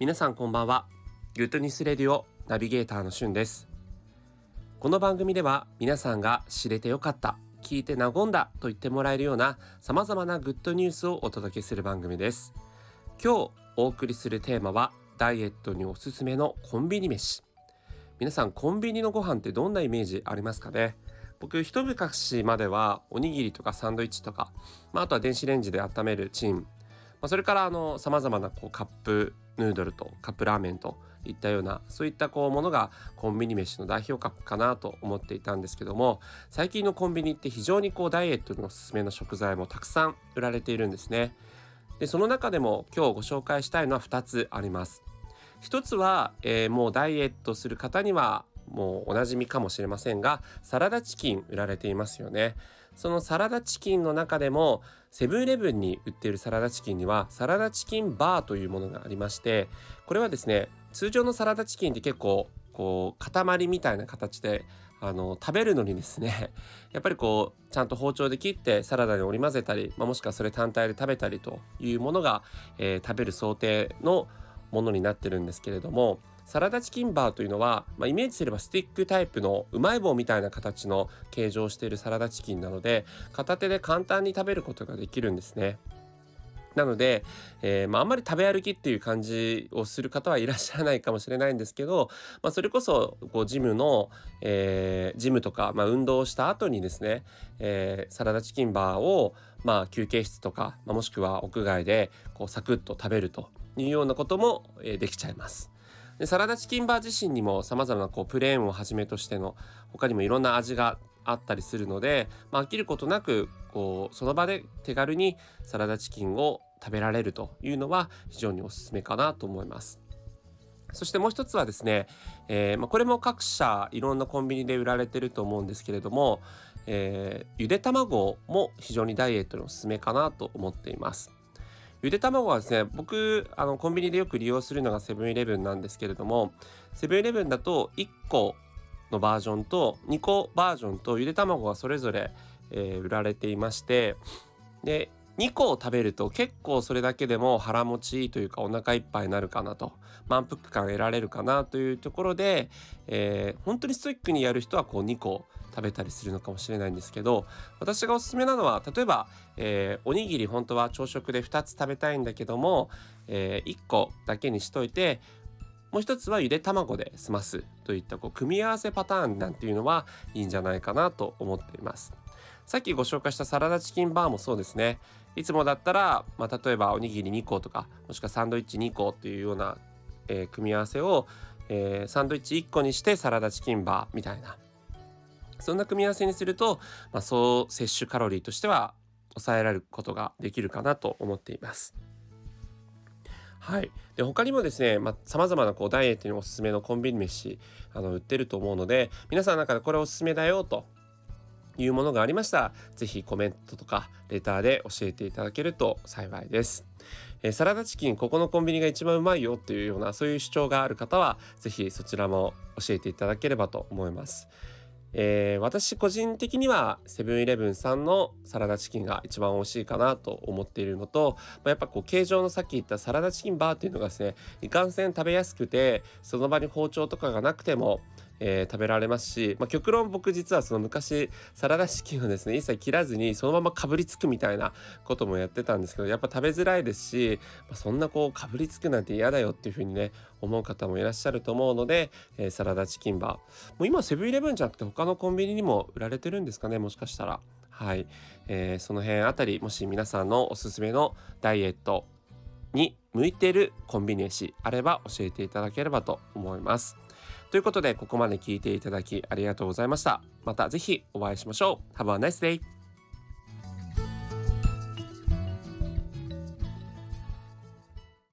皆さんこんばんは。グッドニュースレディオナビゲーターのしゅんです。この番組では皆さんが知れてよかった聞いて和んだと言ってもらえるような様々なグッドニュースをお届けする番組です。今日お送りするテーマはダイエットにおすすめのコンビニ飯。皆さんコンビニのご飯ってどんなイメージありますかね？僕一昔まではおにぎりとかサンドイッチとか、まあ、あとは電子レンジで温めるチン、まあ、それからあの様々なこうカップヌードルとカップラーメンといったようなそういったこうものがコンビニ飯の代表格かなと思っていたんですけども最近のコンビニって非常にこうダイエットのおすすめの食材もたくさん売られているんですね。でその中でも今日ご紹介したいのは2つあります。一つは、えー、もうダイエットする方にはもうおなじみかもしれませんがサラダチキン売られていますよねそのサラダチキンの中でもセブンイレブンに売っているサラダチキンにはサラダチキンバーというものがありましてこれはですね通常のサラダチキンって結構こう塊みたいな形であの食べるのにですね やっぱりこうちゃんと包丁で切ってサラダに織り交ぜたり、まあ、もしくはそれ単体で食べたりというものが、えー、食べる想定のものになってるんですけれどもサラダチキンバーというのは、まあ、イメージすればスティックタイプのうまい棒みたいな形の形状をしているサラダチキンなので片手で簡単に食べることができるんですね。なので、えー、まあ、んまり食べ歩きっていう感じをする方はいらっしゃらないかもしれないんですけど、まあ、それこそこうジムの、えー、ジムとか、まあ、運動をした後にですね、えー、サラダチキンバーを、まあ、休憩室とか、まあ、もしくは屋外でこうサクッと食べるというようなことも、できちゃいます。でサラダチキンバー自身にも様々なこうプレーンをはじめとしての他にもいろんな味があったりするので、まあ、飽きることなくこうその場で手軽にサラダチキンを食べられるというのは非常におすすめかなと思います。そしてもう一つはですね、えー、まあ、これも各社いろんなコンビニで売られてると思うんですけれども、えー、ゆで卵も非常にダイエットのおすすめかなと思っています。ゆで卵はですね僕あのコンビニでよく利用するのがセブンイレブンなんですけれどもセブンイレブンだと1個のバージョンと2個バージョンとゆで卵がそれぞれ、えー、売られていましてで2個を食べると結構それだけでも腹持ちいいというかお腹いっぱいになるかなと満腹感得られるかなというところで、えー、本当にストイックにやる人はこう2個食べたりするのかもしれないんですけど私がおすすめなのは例えば、えー、おにぎり本当は朝食で2つ食べたいんだけども、えー、1個だけにしといてもう一つはゆで卵で済ますといったこう組み合わせパターンなんていうのはいいんじゃないかなと思っています。さっきご紹介したサラダチキンバーもそうですね。いつもだったら、まあ、例えばおにぎり2個とかもしくはサンドイッチ2個っていうような、えー、組み合わせを、えー、サンドイッチ1個にしてサラダチキンバーみたいなそんな組み合わせにすると、まあ、総摂取カロリーとしては抑えられることができるかなと思っています。はい、で他にもですねさまざ、まなこうダイエットにおすすめのコンビニ飯あの売ってると思うので皆さんの中でこれおすすめだよというものがありましたら是非コメントとかレターで教えていただけると幸いです。えー、サラダチキンここのコンビニが一番うまいよっていうようなそういう主張がある方は是非そちらも教えていただければと思います。えー、私個人的にはセブンイレブンさんのサラダチキンが一番美味しいかなと思っているのと、まあ、やっぱこう形状のさっき言ったサラダチキンバーっていうのがですねいかんせん食べやすくてその場に包丁とかがなくてもえー、食べられますし、まあ、極論僕実はその昔サラダチキンをですね一切切らずにそのままかぶりつくみたいなこともやってたんですけどやっぱ食べづらいですし、まあ、そんなこうかぶりつくなんて嫌だよっていう風にね思う方もいらっしゃると思うので、えー、サラダチキンバーもう今セブンイレブンじゃなくて他のコンビニにも売られてるんですかねもしかしたら。はい、えー、その辺あたりもし皆さんのおすすめのダイエットに向いてるコンビニ飯あれば教えていただければと思います。ということでここまで聞いていただきありがとうございました。また是非お会いしましょう。Have a nice day!